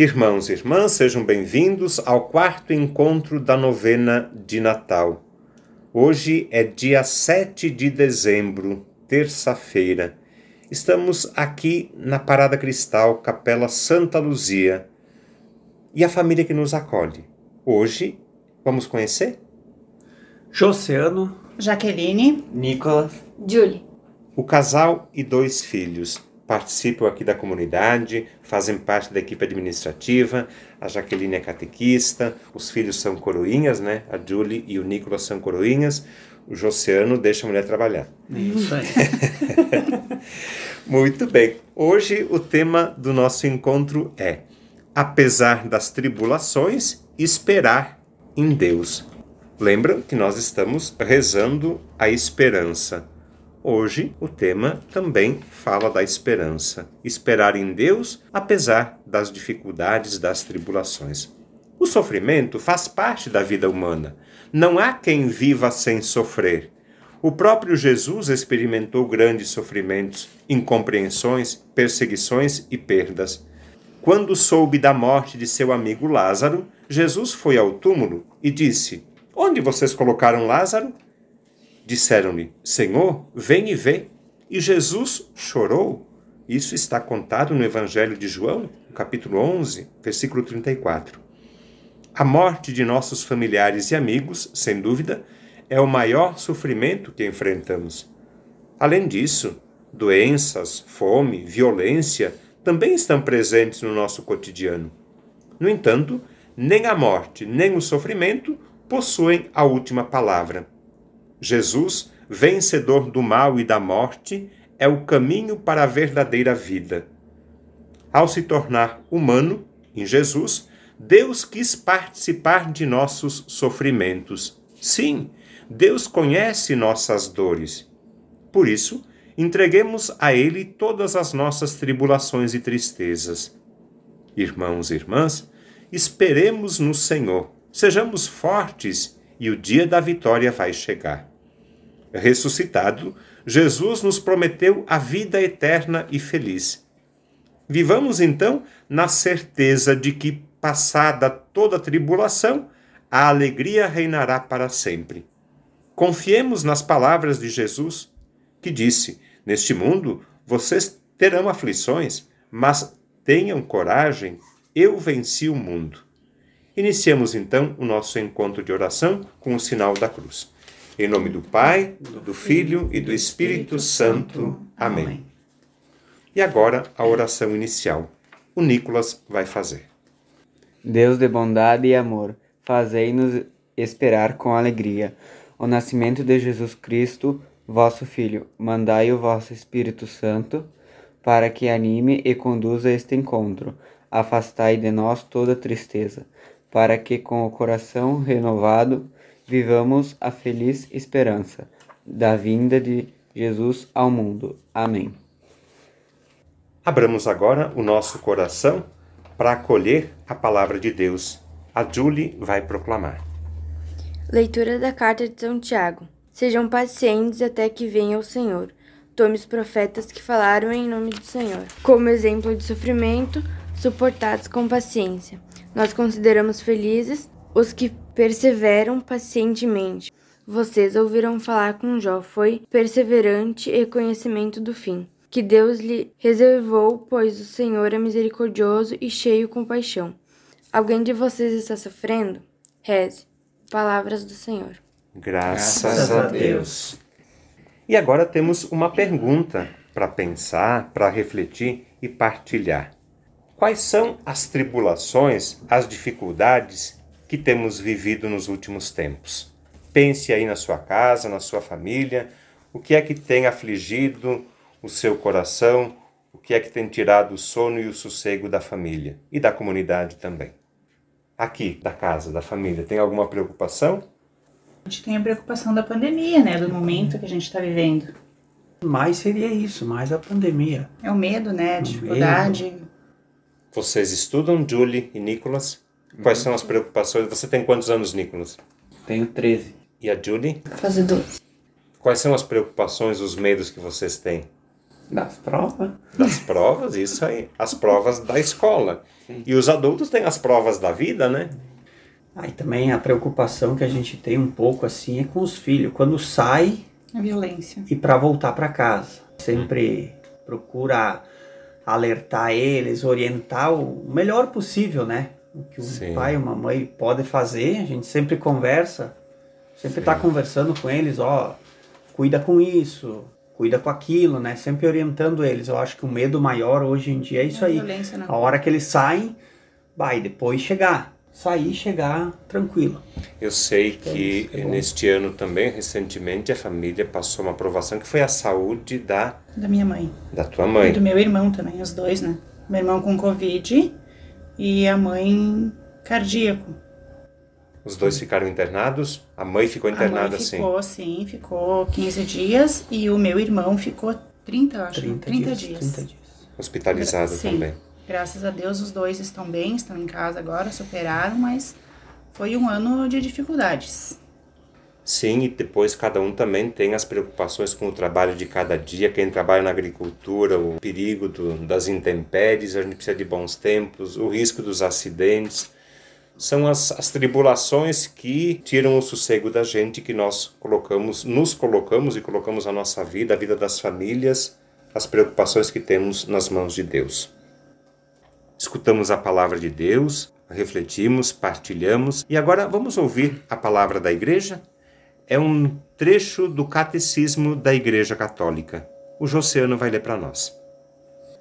Irmãos e irmãs, sejam bem-vindos ao quarto encontro da novena de Natal. Hoje é dia 7 de dezembro, terça-feira. Estamos aqui na Parada Cristal, Capela Santa Luzia. E a família que nos acolhe. Hoje, vamos conhecer? Josiano, Jaqueline, Nicolas, Julie. O casal e dois filhos participam aqui da comunidade, fazem parte da equipe administrativa. A Jaqueline é catequista, os filhos são coroinhas, né? A Julie e o Nicolas são coroinhas. O Josiano deixa a mulher trabalhar. isso aí. Muito bem. Hoje o tema do nosso encontro é: apesar das tribulações, esperar em Deus. Lembra que nós estamos rezando a esperança. Hoje o tema também fala da esperança. Esperar em Deus apesar das dificuldades, das tribulações. O sofrimento faz parte da vida humana. Não há quem viva sem sofrer. O próprio Jesus experimentou grandes sofrimentos, incompreensões, perseguições e perdas. Quando soube da morte de seu amigo Lázaro, Jesus foi ao túmulo e disse: Onde vocês colocaram Lázaro? Disseram-lhe: Senhor, vem e vê. E Jesus chorou. Isso está contado no Evangelho de João, capítulo 11, versículo 34. A morte de nossos familiares e amigos, sem dúvida, é o maior sofrimento que enfrentamos. Além disso, doenças, fome, violência também estão presentes no nosso cotidiano. No entanto, nem a morte nem o sofrimento possuem a última palavra. Jesus, vencedor do mal e da morte, é o caminho para a verdadeira vida. Ao se tornar humano, em Jesus, Deus quis participar de nossos sofrimentos. Sim, Deus conhece nossas dores. Por isso, entreguemos a Ele todas as nossas tribulações e tristezas. Irmãos e irmãs, esperemos no Senhor, sejamos fortes e o dia da vitória vai chegar. Ressuscitado, Jesus nos prometeu a vida eterna e feliz. Vivamos então na certeza de que, passada toda tribulação, a alegria reinará para sempre. Confiemos nas palavras de Jesus, que disse: Neste mundo vocês terão aflições, mas tenham coragem, eu venci o mundo. Iniciemos então o nosso encontro de oração com o sinal da cruz. Em nome do Pai, do Filho e do Espírito Santo. Amém. E agora a oração inicial. O Nicolas vai fazer. Deus de bondade e amor, fazei-nos esperar com alegria o nascimento de Jesus Cristo, vosso Filho. Mandai o vosso Espírito Santo para que anime e conduza este encontro. Afastai de nós toda tristeza, para que com o coração renovado vivamos a feliz esperança da vinda de Jesus ao mundo. Amém. Abramos agora o nosso coração para acolher a palavra de Deus. A Julie vai proclamar. Leitura da carta de São Tiago. Sejam pacientes até que venha o Senhor. Tome os profetas que falaram em nome do Senhor, como exemplo de sofrimento, suportados com paciência. Nós consideramos felizes os que perseveram pacientemente. Vocês ouviram falar com Jó, foi perseverante e conhecimento do fim, que Deus lhe reservou, pois o Senhor é misericordioso e cheio de compaixão. Alguém de vocês está sofrendo? Reze. Palavras do Senhor. Graças, a Deus. E agora temos uma pergunta para pensar, para refletir e partilhar. Quais são as tribulações, as dificuldades que temos vivido nos últimos tempos? Pense aí na sua casa, na sua família, o que é que tem afligido o seu coração, o que é que tem tirado o sono e o sossego da família e da comunidade também. Aqui, da casa, da família, tem alguma preocupação? a gente tem a preocupação da pandemia, né? Do momento que a gente está vivendo. Mais seria isso, mais a pandemia. É o medo, né? A dificuldade. Vocês estudam, Julie e Nicolas? Quais são as preocupações? Você tem quantos anos, Nicolas? Tenho 13. E a Julie? Fazer doce. Quais são as preocupações, os medos que vocês têm? Das provas. Das provas, isso aí. As provas da escola. E os adultos têm as provas da vida, né? Aí também a preocupação que a gente tem um pouco assim é com os filhos. Quando sai A violência. e para voltar para casa. Sempre procura alertar eles, orientar o melhor possível, né? O que o Sim. pai ou mamãe pode fazer, a gente sempre conversa, sempre tá conversando com eles, ó, cuida com isso, cuida com aquilo, né? Sempre orientando eles. Eu acho que o medo maior hoje em dia é isso A aí. violência na A hora que eles saem, vai depois chegar, sair, chegar tranquilo. Eu sei que isso, é neste ano também, recentemente, a família passou uma aprovação que foi a saúde da, Da minha mãe. da tua E mãe. do meu irmão também, os dois, né? Meu irmão com Covid e a mãe cardíaco. Os dois ficaram internados, a mãe ficou internada sim. ficou, sim, ficou 15 dias e o meu irmão ficou 30, eu acho. 30, 30 dias, dias. 30 dias. Hospitalizado Sim. também. Graças a Deus os dois estão bem, estão em casa agora, superaram, mas foi um ano de dificuldades. Sim, e depois cada um também tem as preocupações com o trabalho de cada dia. Quem trabalha na agricultura, o perigo do- das intempéries, a gente precisa de bons tempos, o risco dos acidentes. São as, as tribulações que tiram o sossego da gente, que nós colocamos, nos colocamos e colocamos a nossa vida, a vida das famílias, as preocupações que temos nas mãos de Deus. Escutamos a palavra de Deus, refletimos, partilhamos e agora vamos ouvir a palavra da igreja? É um trecho do Catecismo da Igreja Católica. O Josiano vai ler para nós.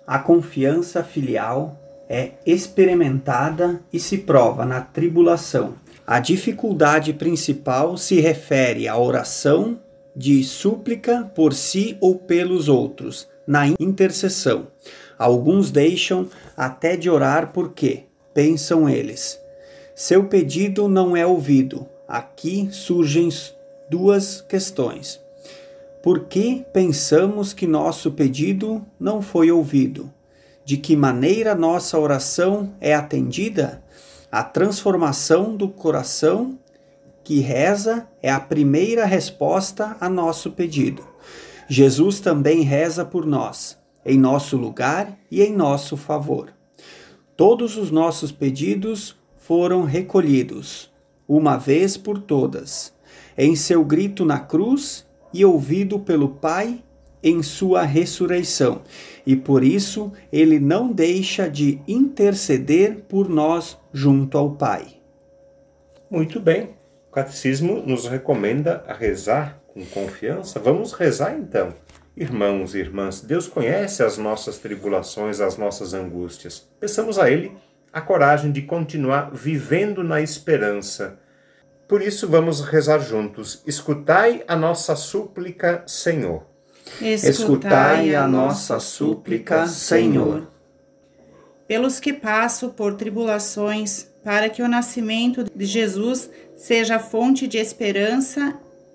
A confiança filial é experimentada e se prova na tribulação. A dificuldade principal se refere à oração de súplica por si ou pelos outros, na intercessão. Alguns deixam até de orar porque, pensam eles, seu pedido não é ouvido. Aqui surgem duas questões. Por que pensamos que nosso pedido não foi ouvido? De que maneira nossa oração é atendida? A transformação do coração que reza é a primeira resposta a nosso pedido. Jesus também reza por nós, em nosso lugar e em nosso favor. Todos os nossos pedidos foram recolhidos, uma vez por todas, em seu grito na cruz e ouvido pelo Pai em sua ressurreição, e por isso ele não deixa de interceder por nós junto ao Pai. Muito bem. O Catecismo nos recomenda a rezar com confiança. Vamos rezar então. Irmãos e irmãs, Deus conhece as nossas tribulações, as nossas angústias. Peçamos a Ele a coragem de continuar vivendo na esperança. Por isso, vamos rezar juntos. Escutai a nossa súplica, Senhor. Escutai a nossa súplica, Senhor. Pelos que passo por tribulações, para que o nascimento de Jesus seja fonte de esperança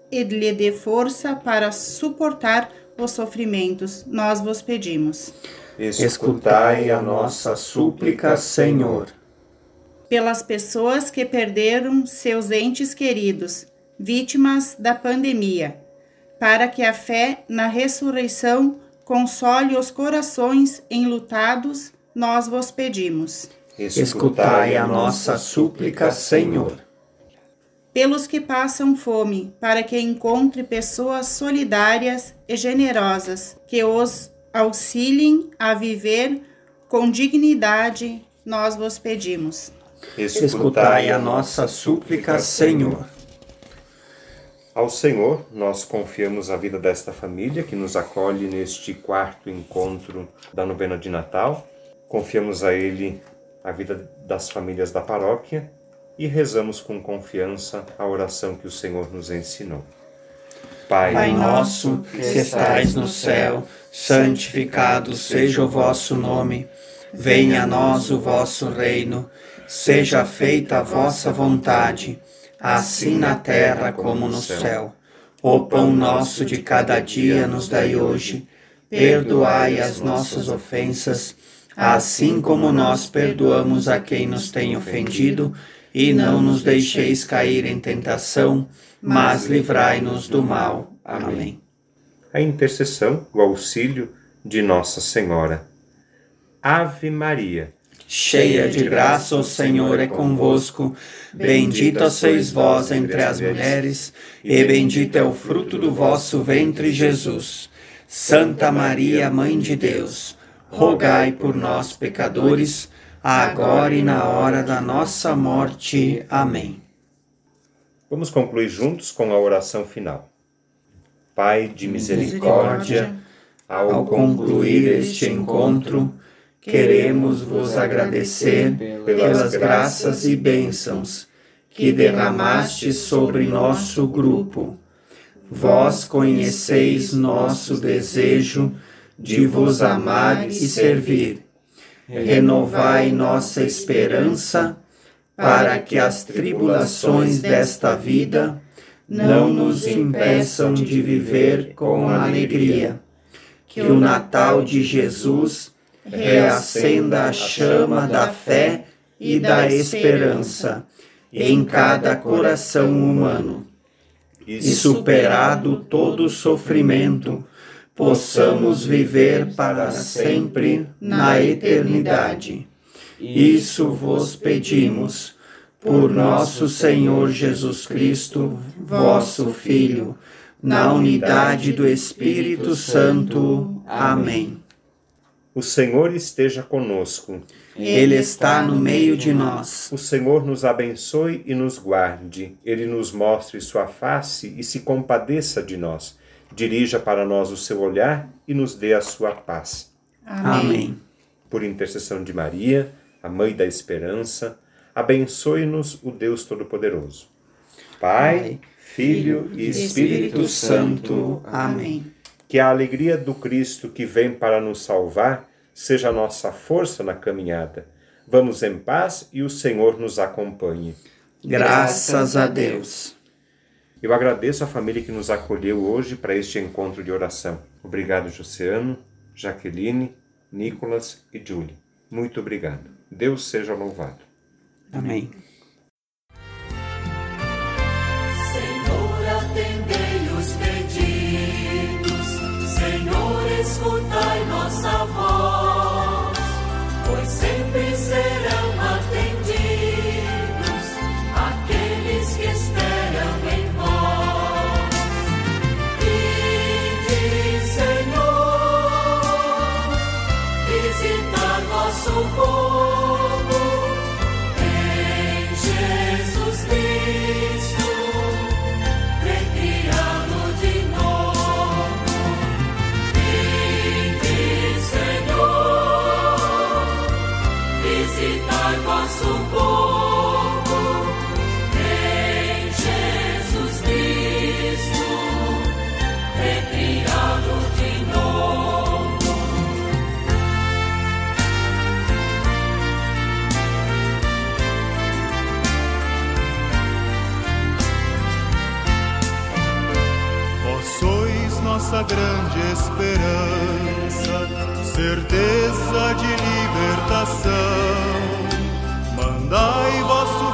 e lhe dê força para suportar os sofrimentos, nós vos pedimos. Escutai a nossa súplica, Senhor. Pelas pessoas que perderam seus entes queridos, vítimas da pandemia, para que a fé na ressurreição console os corações enlutados, nós vos pedimos. Escutai a nossa súplica, Senhor. Pelos que passam fome, para que encontre pessoas solidárias e generosas que os auxiliem a viver com dignidade, nós vos pedimos. Escutai a nossa súplica, Senhor. Ao Senhor, nós confiamos a vida desta família que nos acolhe neste quarto encontro da novena de Natal. Confiamos a Ele a vida das famílias da paróquia e rezamos com confiança a oração que o Senhor nos ensinou. Pai, Pai nosso, que estais no céu, santificado seja o vosso nome. Venha a nós o vosso reino. Seja feita a vossa vontade, assim na terra como no céu. O pão nosso de cada dia nos dai hoje. Perdoai as nossas ofensas, assim como nós perdoamos a quem nos tem ofendido, e não nos deixeis cair em tentação, mas livrai-nos do mal. Amém. a intercessão, o auxílio de Nossa Senhora. Ave Maria, cheia de graça, o Senhor é convosco. Bendita sois vós entre as mulheres, e bendito é o fruto do vosso ventre, Jesus. Santa Maria, Mãe de Deus, rogai por nós, pecadores, agora e na hora da nossa morte. Amém. Vamos concluir juntos com a oração final. Pai de misericórdia, ao concluir este encontro, queremos vos agradecer pelas graças e bênçãos que derramaste sobre nosso grupo. Vós conheceis nosso desejo de vos amar e servir. Renovai nossa esperança para que as tribulações desta vida não nos impeçam de viver com alegria. Que o Natal de Jesus reacenda a chama da fé e da esperança em cada coração humano. E superado todo sofrimento, possamos viver para sempre na eternidade. Isso vos pedimos, por nosso Senhor Jesus Cristo, vosso Filho, na unidade do Espírito Santo. Amém. O Senhor esteja conosco. Ele está no meio de nós. O Senhor nos abençoe e nos guarde. Ele nos mostre sua face e se compadeça de nós. Dirija para nós o seu olhar e nos dê a sua paz. Amém. Por intercessão de Maria, a Mãe da Esperança, abençoe-nos o Deus Todo-Poderoso. Pai, Filho e Espírito Santo. Amém. Que a alegria do Cristo que vem para nos salvar seja a nossa força na caminhada. Vamos em paz e o Senhor nos acompanhe. Graças a Deus. Eu agradeço a família que nos acolheu hoje para este encontro de oração. Obrigado, Josiano, Jaqueline, Nicolas e Julie. Muito obrigado. Deus seja louvado. Amém. juntos. Nossa grande esperança, certeza de libertação. Mandai vosso